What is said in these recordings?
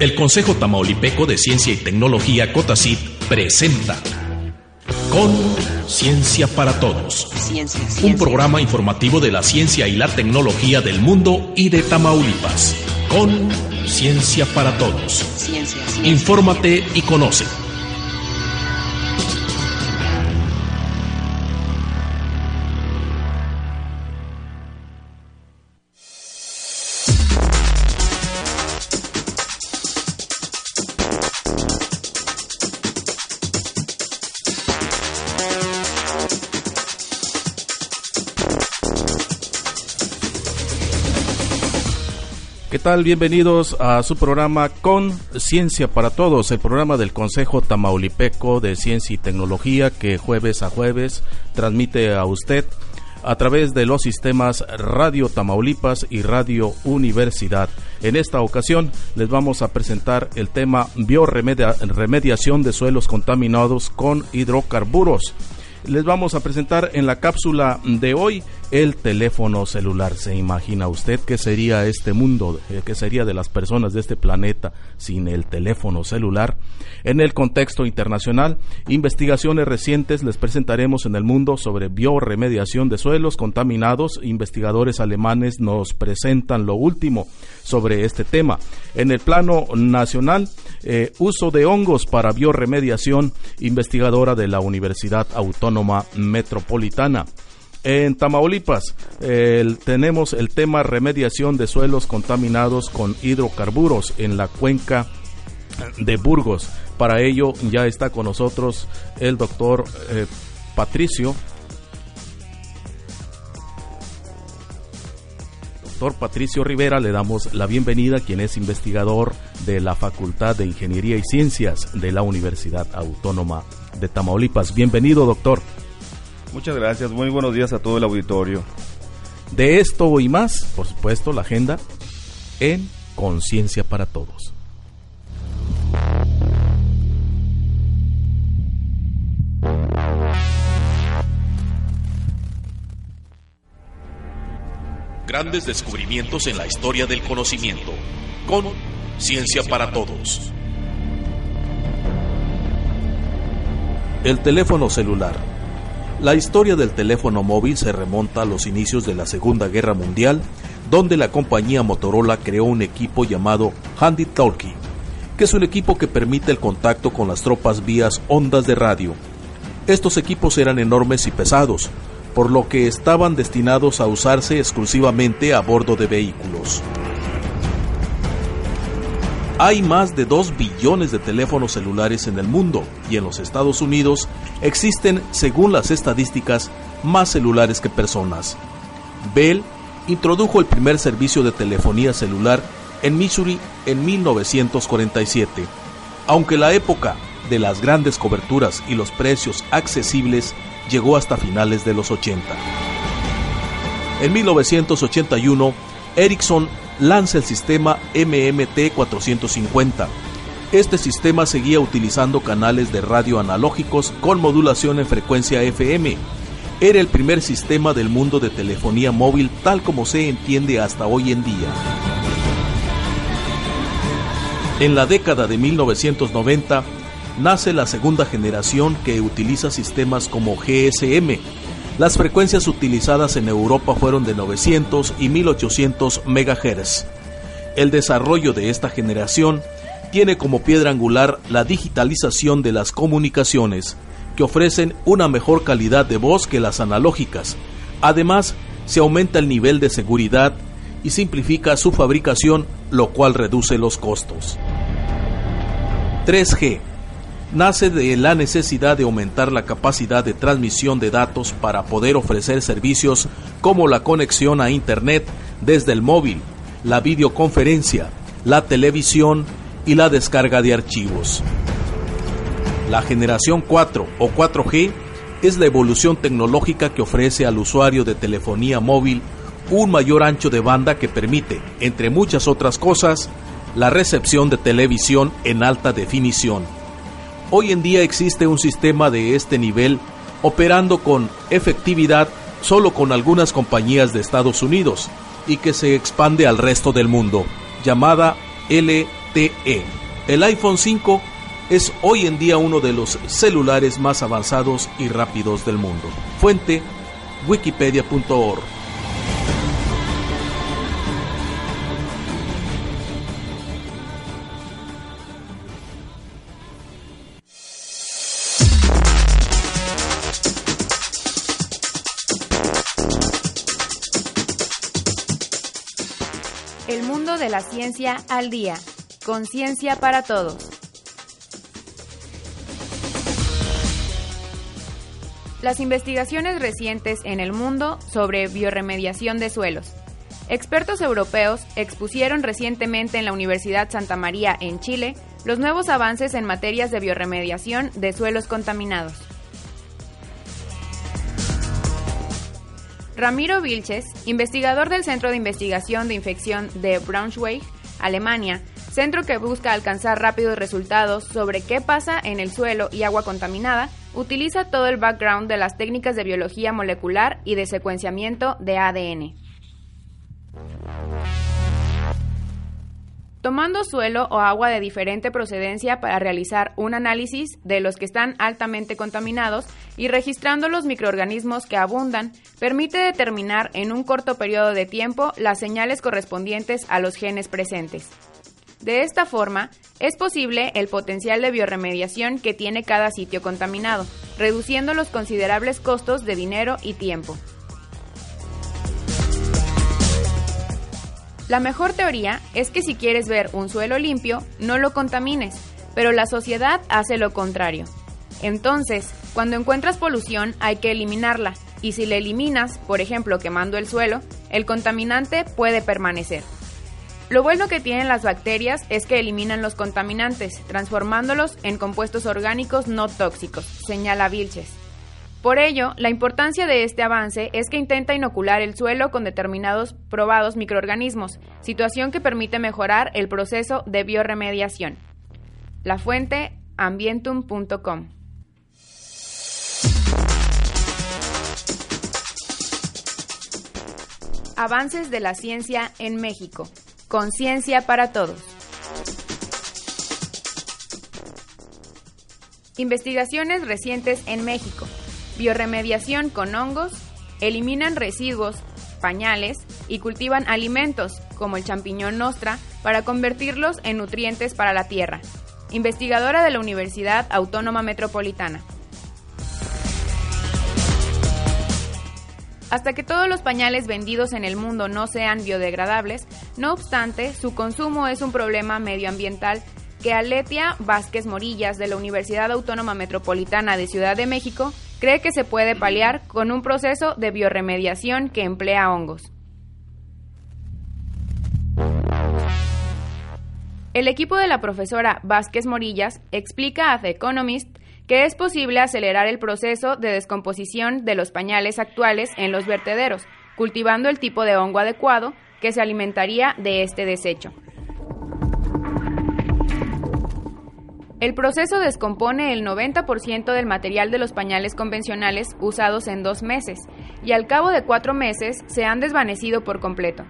El Consejo Tamaulipeco de Ciencia y Tecnología COTACIT presenta Con Ciencia para Todos, Ciencia, un programa informativo de la ciencia y la tecnología del mundo y de Tamaulipas. Con Ciencia para Todos. Ciencia. Infórmate y conoce. Tal? Bienvenidos a su programa Con Ciencia para Todos, el programa del Consejo Tamaulipeco de Ciencia y Tecnología que jueves a jueves transmite a usted a través de los sistemas Radio Tamaulipas y Radio Universidad. En esta ocasión les vamos a presentar el tema bioremediación de suelos contaminados con hidrocarburos les vamos a presentar en la cápsula de hoy el teléfono celular. ¿Se imagina usted qué sería este mundo, eh, qué sería de las personas de este planeta sin el teléfono celular? En el contexto internacional, investigaciones recientes les presentaremos en el mundo sobre bioremediación de suelos contaminados. Investigadores alemanes nos presentan lo último sobre este tema. En el plano nacional, eh, uso de hongos para bioremediación, investigadora de la Universidad Autónoma Metropolitana. En Tamaulipas tenemos el tema remediación de suelos contaminados con hidrocarburos en la cuenca de Burgos. Para ello ya está con nosotros el doctor eh, Patricio. Doctor Patricio Rivera, le damos la bienvenida, quien es investigador de la Facultad de Ingeniería y Ciencias de la Universidad Autónoma de Tamaulipas. Bienvenido, doctor. Muchas gracias, muy buenos días a todo el auditorio. De esto y más, por supuesto, la agenda en Conciencia para Todos. Grandes descubrimientos en la historia del conocimiento. Con Ciencia para Todos. El teléfono celular. La historia del teléfono móvil se remonta a los inicios de la Segunda Guerra Mundial, donde la compañía Motorola creó un equipo llamado Handy Talkie, que es un equipo que permite el contacto con las tropas vías ondas de radio. Estos equipos eran enormes y pesados, por lo que estaban destinados a usarse exclusivamente a bordo de vehículos. Hay más de 2 billones de teléfonos celulares en el mundo y en los Estados Unidos existen, según las estadísticas, más celulares que personas. Bell introdujo el primer servicio de telefonía celular en Missouri en 1947, aunque la época de las grandes coberturas y los precios accesibles llegó hasta finales de los 80. En 1981, Ericsson lanza el sistema MMT450. Este sistema seguía utilizando canales de radio analógicos con modulación en frecuencia FM. Era el primer sistema del mundo de telefonía móvil tal como se entiende hasta hoy en día. En la década de 1990 nace la segunda generación que utiliza sistemas como GSM. Las frecuencias utilizadas en Europa fueron de 900 y 1800 MHz. El desarrollo de esta generación tiene como piedra angular la digitalización de las comunicaciones, que ofrecen una mejor calidad de voz que las analógicas. Además, se aumenta el nivel de seguridad y simplifica su fabricación, lo cual reduce los costos. 3G nace de la necesidad de aumentar la capacidad de transmisión de datos para poder ofrecer servicios como la conexión a Internet desde el móvil, la videoconferencia, la televisión y la descarga de archivos. La generación 4 o 4G es la evolución tecnológica que ofrece al usuario de telefonía móvil un mayor ancho de banda que permite, entre muchas otras cosas, la recepción de televisión en alta definición. Hoy en día existe un sistema de este nivel operando con efectividad solo con algunas compañías de Estados Unidos y que se expande al resto del mundo, llamada LTE. El iPhone 5 es hoy en día uno de los celulares más avanzados y rápidos del mundo. Fuente wikipedia.org. El mundo de la ciencia al día. Conciencia para todos. Las investigaciones recientes en el mundo sobre bioremediación de suelos. Expertos europeos expusieron recientemente en la Universidad Santa María en Chile los nuevos avances en materias de bioremediación de suelos contaminados. Ramiro Vilches, investigador del Centro de Investigación de Infección de Braunschweig, Alemania, centro que busca alcanzar rápidos resultados sobre qué pasa en el suelo y agua contaminada, utiliza todo el background de las técnicas de biología molecular y de secuenciamiento de ADN. Tomando suelo o agua de diferente procedencia para realizar un análisis de los que están altamente contaminados y registrando los microorganismos que abundan, permite determinar en un corto periodo de tiempo las señales correspondientes a los genes presentes. De esta forma, es posible el potencial de bioremediación que tiene cada sitio contaminado, reduciendo los considerables costos de dinero y tiempo. La mejor teoría es que si quieres ver un suelo limpio, no lo contamines, pero la sociedad hace lo contrario. Entonces, cuando encuentras polución hay que eliminarla, y si la eliminas, por ejemplo quemando el suelo, el contaminante puede permanecer. Lo bueno que tienen las bacterias es que eliminan los contaminantes, transformándolos en compuestos orgánicos no tóxicos, señala Vilches. Por ello, la importancia de este avance es que intenta inocular el suelo con determinados probados microorganismos, situación que permite mejorar el proceso de bioremediación. La fuente ambientum.com. Avances de la ciencia en México. Conciencia para todos. Investigaciones recientes en México. Bioremediación con hongos. Eliminan residuos, pañales y cultivan alimentos, como el champiñón nostra, para convertirlos en nutrientes para la tierra. Investigadora de la Universidad Autónoma Metropolitana. Hasta que todos los pañales vendidos en el mundo no sean biodegradables, no obstante, su consumo es un problema medioambiental que Aletia Vázquez Morillas de la Universidad Autónoma Metropolitana de Ciudad de México cree que se puede paliar con un proceso de bioremediación que emplea hongos. El equipo de la profesora Vázquez Morillas explica a The Economist que es posible acelerar el proceso de descomposición de los pañales actuales en los vertederos, cultivando el tipo de hongo adecuado que se alimentaría de este desecho. El proceso descompone el 90% del material de los pañales convencionales usados en dos meses y al cabo de cuatro meses se han desvanecido por completo.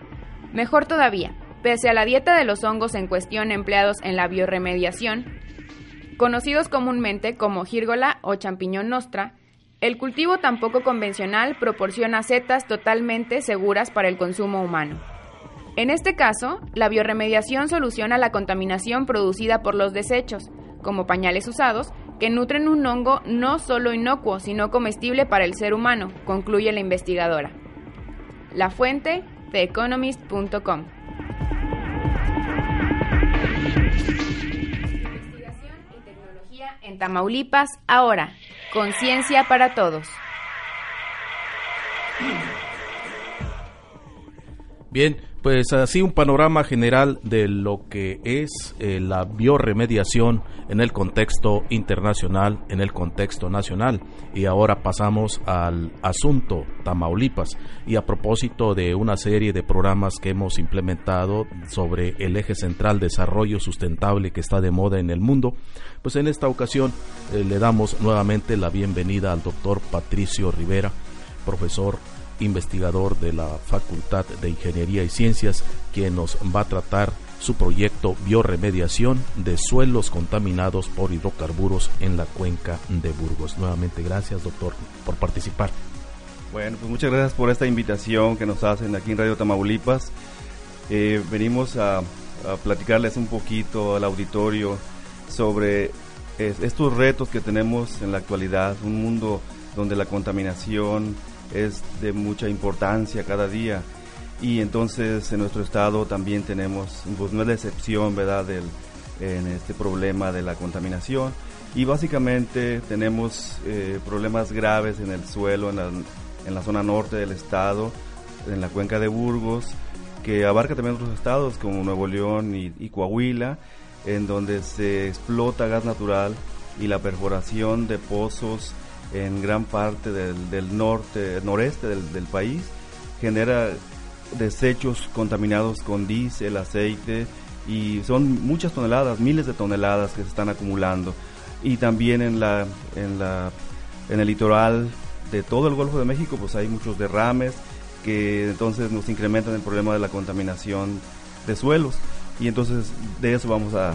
Mejor todavía, pese a la dieta de los hongos en cuestión empleados en la bioremediación, conocidos comúnmente como gírgola o champiñón nostra, el cultivo tan poco convencional proporciona setas totalmente seguras para el consumo humano. En este caso, la bioremediación soluciona la contaminación producida por los desechos, como pañales usados, que nutren un hongo no solo inocuo, sino comestible para el ser humano, concluye la investigadora. La fuente, theeconomist.com. Investigación y tecnología en Tamaulipas ahora. Conciencia para todos. Bien, pues así un panorama general de lo que es eh, la bioremediación en el contexto internacional, en el contexto nacional. Y ahora pasamos al asunto Tamaulipas. Y a propósito de una serie de programas que hemos implementado sobre el eje central desarrollo sustentable que está de moda en el mundo, pues en esta ocasión eh, le damos nuevamente la bienvenida al doctor Patricio Rivera, profesor investigador de la Facultad de Ingeniería y Ciencias, quien nos va a tratar su proyecto Bioremediación de suelos contaminados por hidrocarburos en la cuenca de Burgos. Nuevamente, gracias, doctor, por participar. Bueno, pues muchas gracias por esta invitación que nos hacen aquí en Radio Tamaulipas. Eh, venimos a, platicarles un poquito al auditorio sobre estos retos que tenemos en la actualidad, un mundo donde la contaminación, es de mucha importancia cada día y entonces en nuestro estado también tenemos, pues no es la excepción, ¿verdad?, del, en este problema de la contaminación y básicamente tenemos eh, problemas graves en el suelo, en la, en la zona norte del estado, en la cuenca de Burgos, que abarca también otros estados como Nuevo León y, y Coahuila, en donde se explota gas natural y la perforación de pozos en gran parte del, norte, noreste del, país, genera desechos contaminados con diésel, aceite y son muchas toneladas, miles de toneladas que se están acumulando. Y también en la en la en el litoral de todo el Golfo de México pues hay muchos derrames que entonces nos incrementan el problema de la contaminación de suelos y entonces de eso vamos a,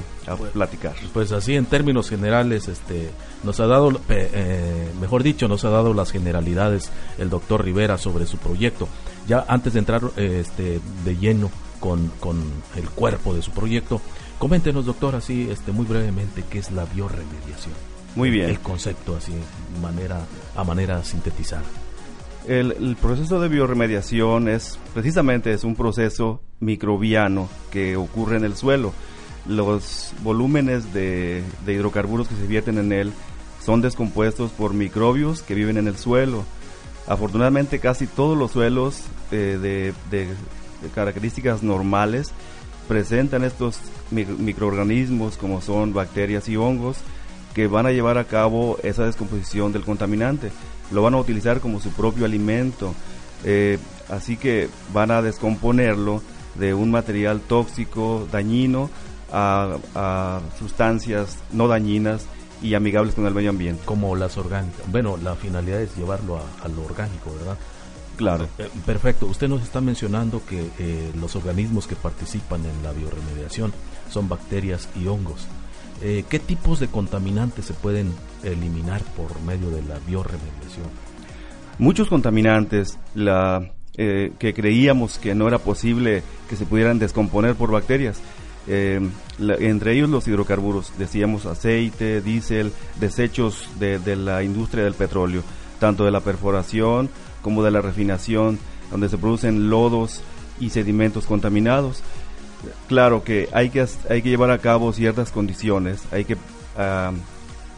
platicar. Pues así en términos generales, este, nos ha dado, eh, mejor dicho, nos ha dado las generalidades el doctor Rivera sobre su proyecto. Ya antes de entrar este, de lleno con, con el cuerpo de su proyecto, coméntenos doctor así este, muy brevemente qué es la bioremediación. Muy bien. El concepto así, manera, a manera sintetizada. El, proceso de bioremediación es precisamente es un proceso microbiano que ocurre en el suelo. Los volúmenes de, hidrocarburos que se vierten en él son descompuestos por microbios que viven en el suelo. Afortunadamente casi todos los suelos eh, de, características normales presentan estos microorganismos como son bacterias y hongos que van a llevar a cabo esa descomposición del contaminante lo van a utilizar como su propio alimento. Eh, así que van a descomponerlo de un material tóxico, dañino, a, sustancias no dañinas y amigables con el medio ambiente. Como las orgánicas. Bueno, la finalidad es llevarlo a, lo orgánico, ¿verdad? Claro. Eh, perfecto. Usted nos está mencionando que eh, los organismos que participan en la bioremediación son bacterias y hongos. Eh, ¿qué tipos de contaminantes se pueden eliminar por medio de la bioremediación? Muchos contaminantes la, eh, que creíamos que no era posible que se pudieran descomponer por bacterias. Eh, entre ellos los hidrocarburos, decíamos aceite, diésel, desechos de, de la industria del petróleo, tanto de la perforación como de la refinación, donde se producen lodos y sedimentos contaminados claro que hay que, hay que llevar a cabo ciertas condiciones, hay que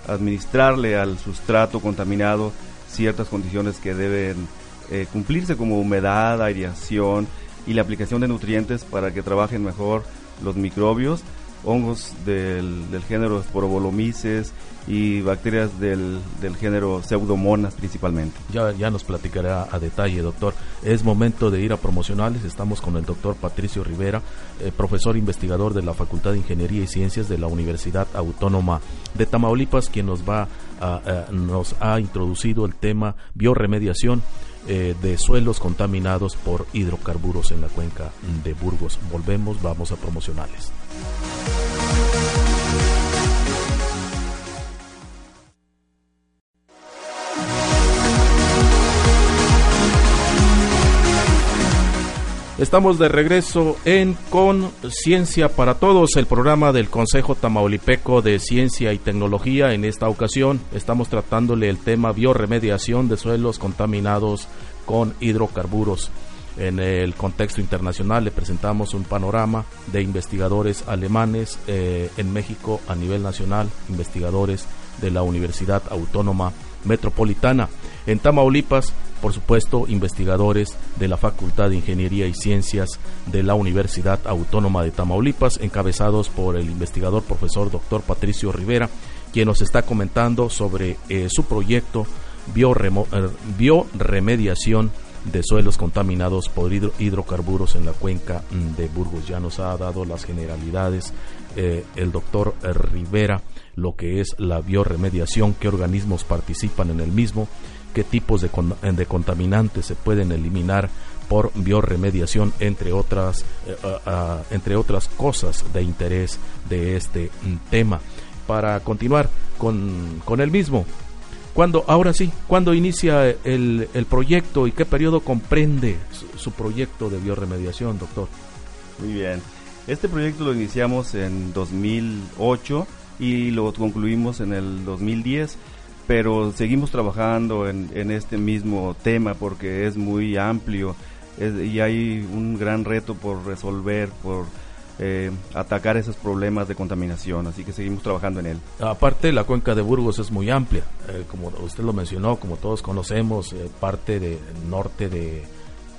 administrarle al sustrato contaminado ciertas condiciones que deben eh, cumplirse como humedad, aireación y la aplicación de nutrientes para que trabajen mejor los microbios hongos del, género Sporobolomyces y bacterias del, del, género Pseudomonas principalmente. Ya, ya nos platicará a detalle, doctor. Es momento de ir a promocionales. Estamos con el doctor Patricio Rivera, eh, profesor investigador de la Facultad de Ingeniería y Ciencias de la Universidad Autónoma de Tamaulipas, quien nos va a, nos ha introducido el tema bioremediación eh, de suelos contaminados por hidrocarburos en la cuenca de Burgos. Volvemos, vamos a promocionales. Estamos de regreso en Con Ciencia para Todos, el programa del Consejo Tamaulipeco de Ciencia y Tecnología. En esta ocasión estamos tratándole el tema bioremediación de suelos contaminados con hidrocarburos. En el contexto internacional le presentamos un panorama de investigadores alemanes eh, en México a nivel nacional, investigadores de la Universidad Autónoma Metropolitana. En Tamaulipas por supuesto, investigadores de la Facultad de Ingeniería y Ciencias de la Universidad Autónoma de Tamaulipas, encabezados por el investigador profesor doctor Patricio Rivera, quien nos está comentando sobre eh, su proyecto eh, bioremediación de suelos contaminados por hidrocarburos en la cuenca mm, de Burgos. Ya nos ha dado las generalidades eh, el doctor Rivera, lo que es la bioremediación, qué organismos participan en el mismo, qué tipos de, de contaminantes se pueden eliminar por bioremediación, entre otras, eh, entre otras cosas de interés de este mm, tema. Para continuar con, con el mismo, cuando, ahora sí, ¿cuándo inicia el, el proyecto y qué periodo comprende su, proyecto de bioremediación, doctor? Muy bien. Este proyecto lo iniciamos en 2008 y lo concluimos en el 2010, pero seguimos trabajando en, en este mismo tema porque es muy amplio y hay un gran reto por resolver, por eh, atacar esos problemas de contaminación, así que seguimos trabajando en él. Aparte, la cuenca de Burgos es muy amplia, eh, como usted lo mencionó, como todos conocemos, eh, parte del norte de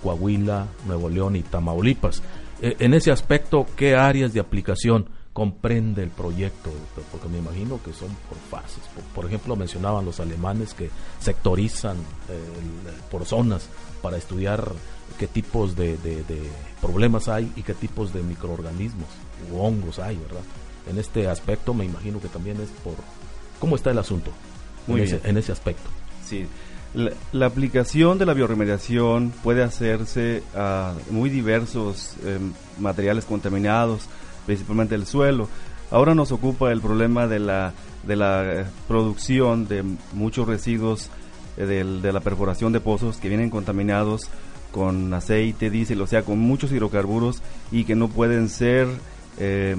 Coahuila, Nuevo León y Tamaulipas. en ese aspecto, ¿qué áreas de aplicación comprende el proyecto? Porque me imagino que son por fases. Por, ejemplo, mencionaban los alemanes que sectorizan por zonas para estudiar qué tipos de, problemas hay y qué tipos de microorganismos o hongos hay, ¿verdad? En este aspecto me imagino que también es por cómo está el asunto Muy en, Ese, en ese aspecto. Sí, la, aplicación de la bioremediación puede hacerse a muy diversos em, materiales contaminados, principalmente el suelo. Ahora nos ocupa el problema de la, de la eh, producción de muchos residuos eh, de la perforación de pozos que vienen contaminados con aceite, diésel, o sea, con muchos hidrocarburos y que no pueden ser eh,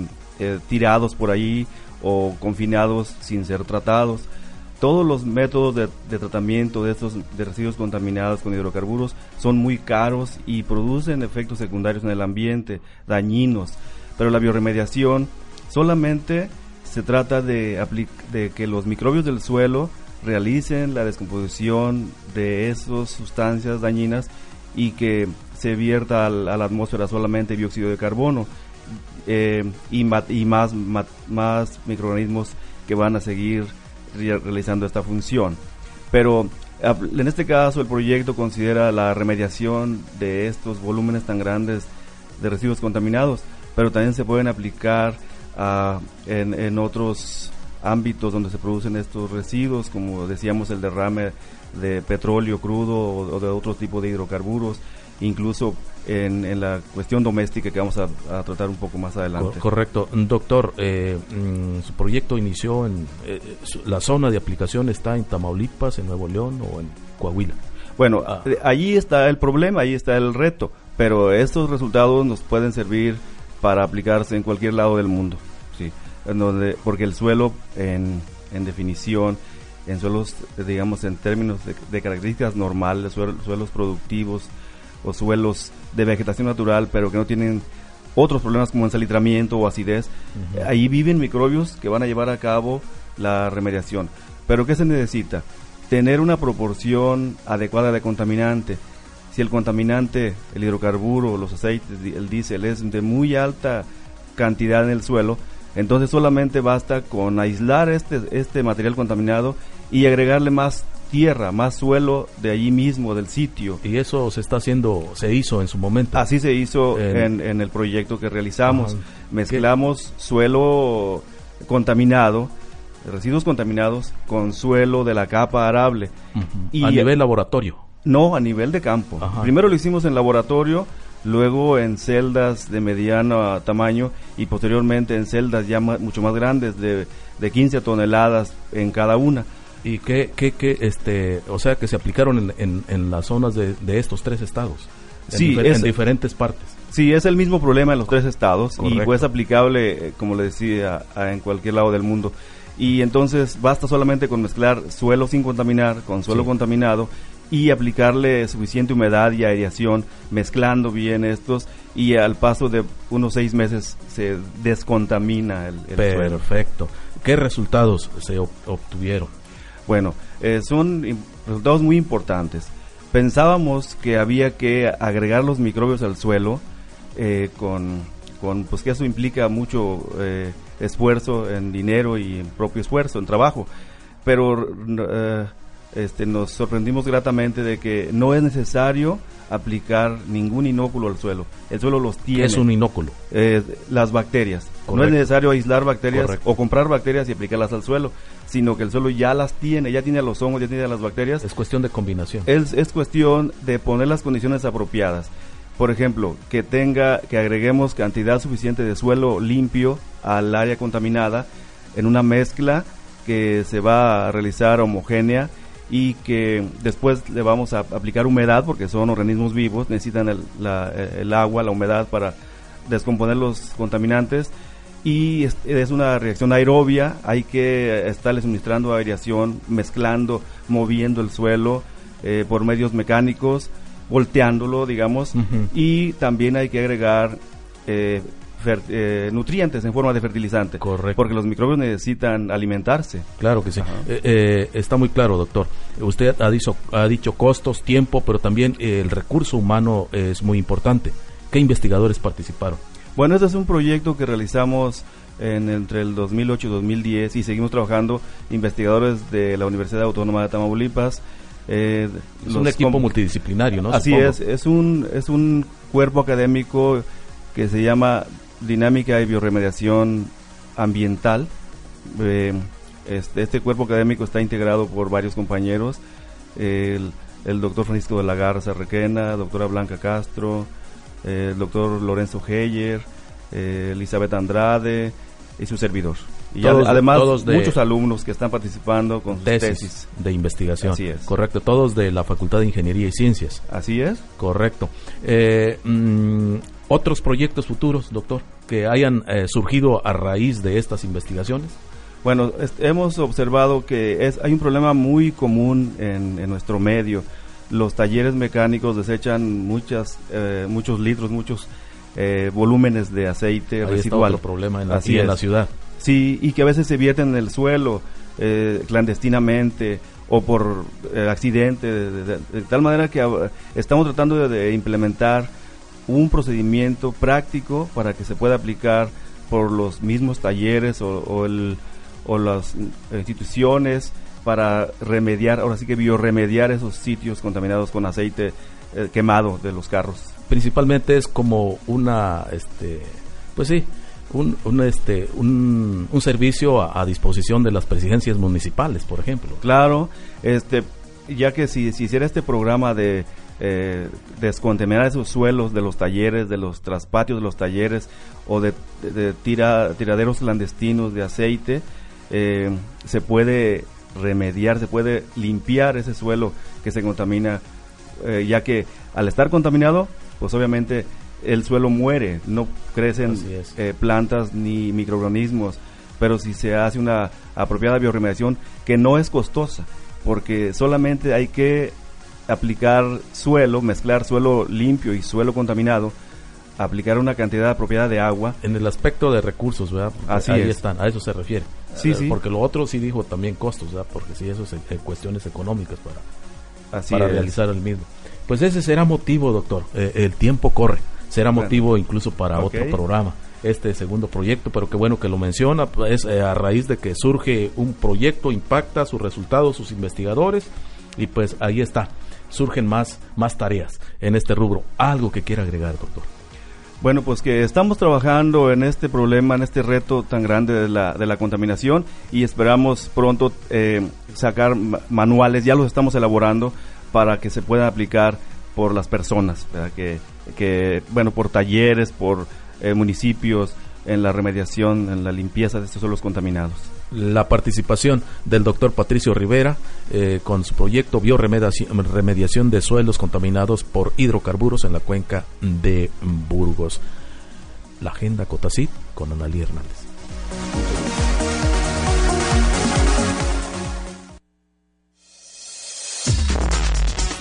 tirados por ahí o confinados sin ser tratados. Todos los métodos de, tratamiento de estos de residuos contaminados con hidrocarburos son muy caros y producen efectos secundarios en el ambiente, dañinos. Pero la bioremediación solamente se trata de, de que los microbios del suelo realicen la descomposición de esas sustancias dañinas y que se vierta a la atmósfera solamente dióxido de carbono eh, y, más, más, microorganismos que van a seguir realizando esta función. Pero en este caso el proyecto considera la remediación de estos volúmenes tan grandes de residuos contaminados, pero también se pueden aplicar en, en otros ámbitos donde se producen estos residuos, como decíamos el derrame de petróleo crudo o, de otro tipo de hidrocarburos, incluso en, la cuestión doméstica que vamos a, tratar un poco más adelante. Correcto. Doctor, eh, mm, su proyecto inició en... Eh, ¿La zona de aplicación está en Tamaulipas, en Nuevo León o en Coahuila? Bueno, ah. allí está el problema, ahí está el reto, pero estos resultados nos pueden servir para aplicarse en cualquier lado del mundo, sí, en donde, porque el suelo, en, en definición, en suelos, digamos, en términos de, características normales, suelos, productivos o suelos de vegetación natural, pero que no tienen otros problemas como ensalitramiento o acidez, ahí viven microbios que van a llevar a cabo la remediación. Pero ¿qué se necesita? Tener una proporción adecuada de contaminante. Si el contaminante, el hidrocarburo, los aceites, el diésel es de muy alta cantidad en el suelo, entonces solamente basta con aislar este, este material contaminado y agregarle más tierra, más suelo de allí mismo, del sitio. Y eso se está haciendo, se hizo en su momento. Así se hizo en, el proyecto que realizamos. Mezclamos suelo contaminado, residuos contaminados, con suelo de la capa arable. y, a nivel laboratorio. No, a nivel de campo. Primero lo hicimos en laboratorio, luego en celdas de mediano tamaño y posteriormente en celdas ya mucho más grandes de, de 15 toneladas en cada una. ¿Y qué, qué, qué, este, o sea, que se aplicaron en, en, las zonas de, de, estos tres estados? En sí, en diferentes partes. Sí, es el mismo problema en los tres estados y pues aplicable, eh, como le decía, en cualquier lado del mundo. Y entonces basta solamente con mezclar suelo sin contaminar con suelo contaminado y aplicarle suficiente humedad y aireación, mezclando bien estos y al paso de unos seis meses se descontamina el, el Perfecto. ¿Qué resultados se obtuvieron? Bueno, eh, son resultados muy importantes. pensábamos que había que agregar los microbios al suelo eh, con, con, pues que eso implica mucho eh, esfuerzo en dinero y en propio esfuerzo, en trabajo. Pero eh, este, nos sorprendimos gratamente de que no es necesario aplicar ningún inóculo al suelo. El suelo los tiene. es un inóculo? las bacterias. No es necesario aislar bacterias o comprar bacterias y aplicarlas al suelo, sino que el suelo ya las tiene, ya tiene los hongos, ya tiene las bacterias. Es cuestión de combinación. Es, es cuestión de poner las condiciones apropiadas. Por ejemplo, que tenga, que agreguemos cantidad suficiente de suelo limpio al área contaminada en una mezcla que se va a realizar homogénea y que después le vamos a aplicar humedad porque son organismos vivos, necesitan el, el agua, la humedad para descomponer los contaminantes. Y es, una reacción aerobia, hay que estarle suministrando aireación, mezclando, moviendo el suelo eh, por medios mecánicos, volteándolo, digamos, y también hay que agregar eh, eh, nutrientes en forma de fertilizante. Correcto. Porque los microbios necesitan alimentarse. Claro que sí. está muy claro, doctor. Usted ha dicho, ha dicho costos, tiempo, pero también el recurso humano es muy importante. ¿Qué investigadores participaron? Bueno, este es un proyecto que realizamos en, entre el 2008 y 2010 y seguimos trabajando investigadores de la Universidad Autónoma de Tamaulipas. Eh, es un equipo multidisciplinario, ¿no? Así es, es un, es un cuerpo académico que se llama Dinámica y Bioremediación Ambiental. Eh, este, este, cuerpo académico está integrado por varios compañeros, el, el doctor Francisco de la Garza Requena, doctora Blanca Castro, el doctor Lorenzo Heyer, eh, Elizabeth Andrade y su servidor. Y además muchos alumnos que están participando con sus tesis, de investigación. Así es. Correcto, todos de la Facultad de Ingeniería y Ciencias. Así es. Correcto. Eh, mm, ¿Otros proyectos futuros, doctor, que hayan eh, surgido a raíz de estas investigaciones? Bueno, hemos observado que es, hay un problema muy común en, en nuestro medio los talleres mecánicos desechan muchas, eh, muchos litros, muchos eh, volúmenes de aceite Ahí residual. Está problema en la, en la ciudad. Sí, y que a veces se vierten en el suelo eh, clandestinamente o por accidente, de, tal manera que estamos tratando de, implementar un procedimiento práctico para que se pueda aplicar por los mismos talleres o, o, el, o las instituciones para remediar, ahora sí que bioremediar esos sitios contaminados con aceite eh, quemado de los carros. Principalmente es como una, este, pues sí, un, un este, un, un servicio a, disposición de las presidencias municipales, por ejemplo. Claro, este, ya que si, si hiciera este programa de eh, descontaminar esos suelos de los talleres, de los traspatios de los talleres o de, tiraderos clandestinos de aceite, eh, se puede remediar, se puede limpiar ese suelo que se contamina, eh, ya que al estar contaminado, pues obviamente el suelo muere, no crecen eh, plantas ni microorganismos, pero si se hace una apropiada bioremediación que no es costosa, porque solamente hay que aplicar suelo, mezclar suelo limpio y suelo contaminado, aplicar una cantidad apropiada de agua. En el aspecto de recursos, ¿verdad? Así ahí están, a eso se refiere. Sí, eh, sí. Porque lo otro sí dijo también costos, ¿verdad? Porque sí, eso es cuestiones económicas para, para realizar el mismo. Pues ese será motivo, doctor. Eh, el tiempo corre. Será motivo incluso para otro programa este segundo proyecto, pero qué bueno que lo menciona, es eh, a raíz de que surge un proyecto, impacta sus resultados, sus investigadores, y pues ahí está, surgen más, más tareas en este rubro. Algo que quiera agregar, doctor. Bueno, pues que estamos trabajando en este problema, en este reto tan grande de la, de la contaminación y esperamos pronto eh, sacar manuales, ya los estamos elaborando para que se puedan aplicar por las personas, que, que, bueno, por talleres, por eh, municipios, en la remediación, en la limpieza de estos suelos contaminados la participación del doctor Patricio Rivera eh, con su proyecto bioremediación de suelos contaminados por hidrocarburos en la cuenca de Burgos. La agenda Cotacit con Analí Hernández.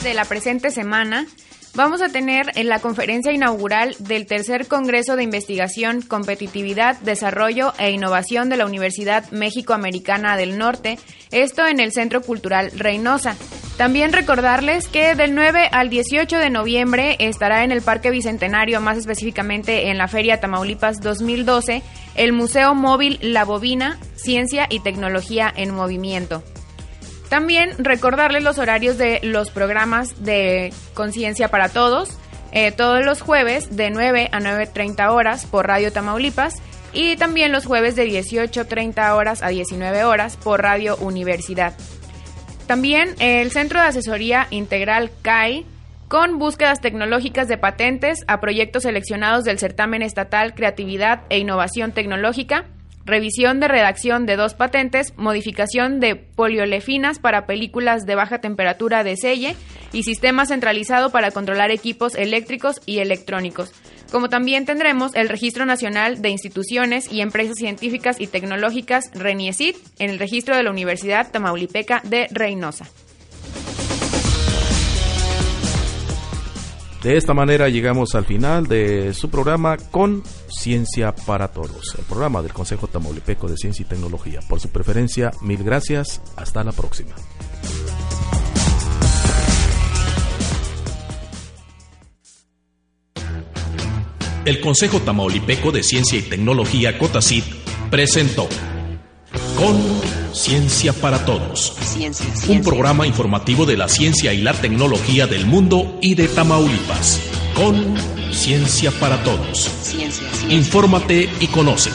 De la presente semana, vamos a tener en la conferencia inaugural del tercer Congreso de Investigación, Competitividad, Desarrollo e Innovación de la Universidad México Americana del Norte, esto en el Centro Cultural Reynosa. También recordarles que del 9 al 18 de noviembre estará en el Parque Bicentenario, más específicamente en la Feria Tamaulipas 2012, el Museo Móvil La Bobina, Ciencia y Tecnología en Movimiento. También recordarles los horarios de los programas de Conciencia para Todos, eh, todos los jueves de 9 a 9.30 horas por Radio Tamaulipas y también los jueves de 18.30 horas a 19 horas por Radio Universidad. También el Centro de Asesoría Integral CAI con búsquedas tecnológicas de patentes a proyectos seleccionados del certamen estatal Creatividad e Innovación Tecnológica, revisión de redacción de dos patentes, modificación de poliolefinas para películas de baja temperatura de selle y sistema centralizado para controlar equipos eléctricos y electrónicos. Como también tendremos el Registro Nacional de Instituciones y Empresas Científicas y Tecnológicas RENIECIT en el registro de la Universidad Tamaulipeca de Reynosa. De esta manera llegamos al final de su programa con Ciencia para Todos, el programa del Consejo Tamaulipeco de Ciencia y Tecnología. Por su preferencia, mil gracias. Hasta la próxima. el Consejo Tamaulipeco de Ciencia y Tecnología COTACIT presentó Con Ciencia para Todos, un programa informativo de la ciencia y la tecnología del mundo y de Tamaulipas. Con Ciencia para Todos. Infórmate y conoce.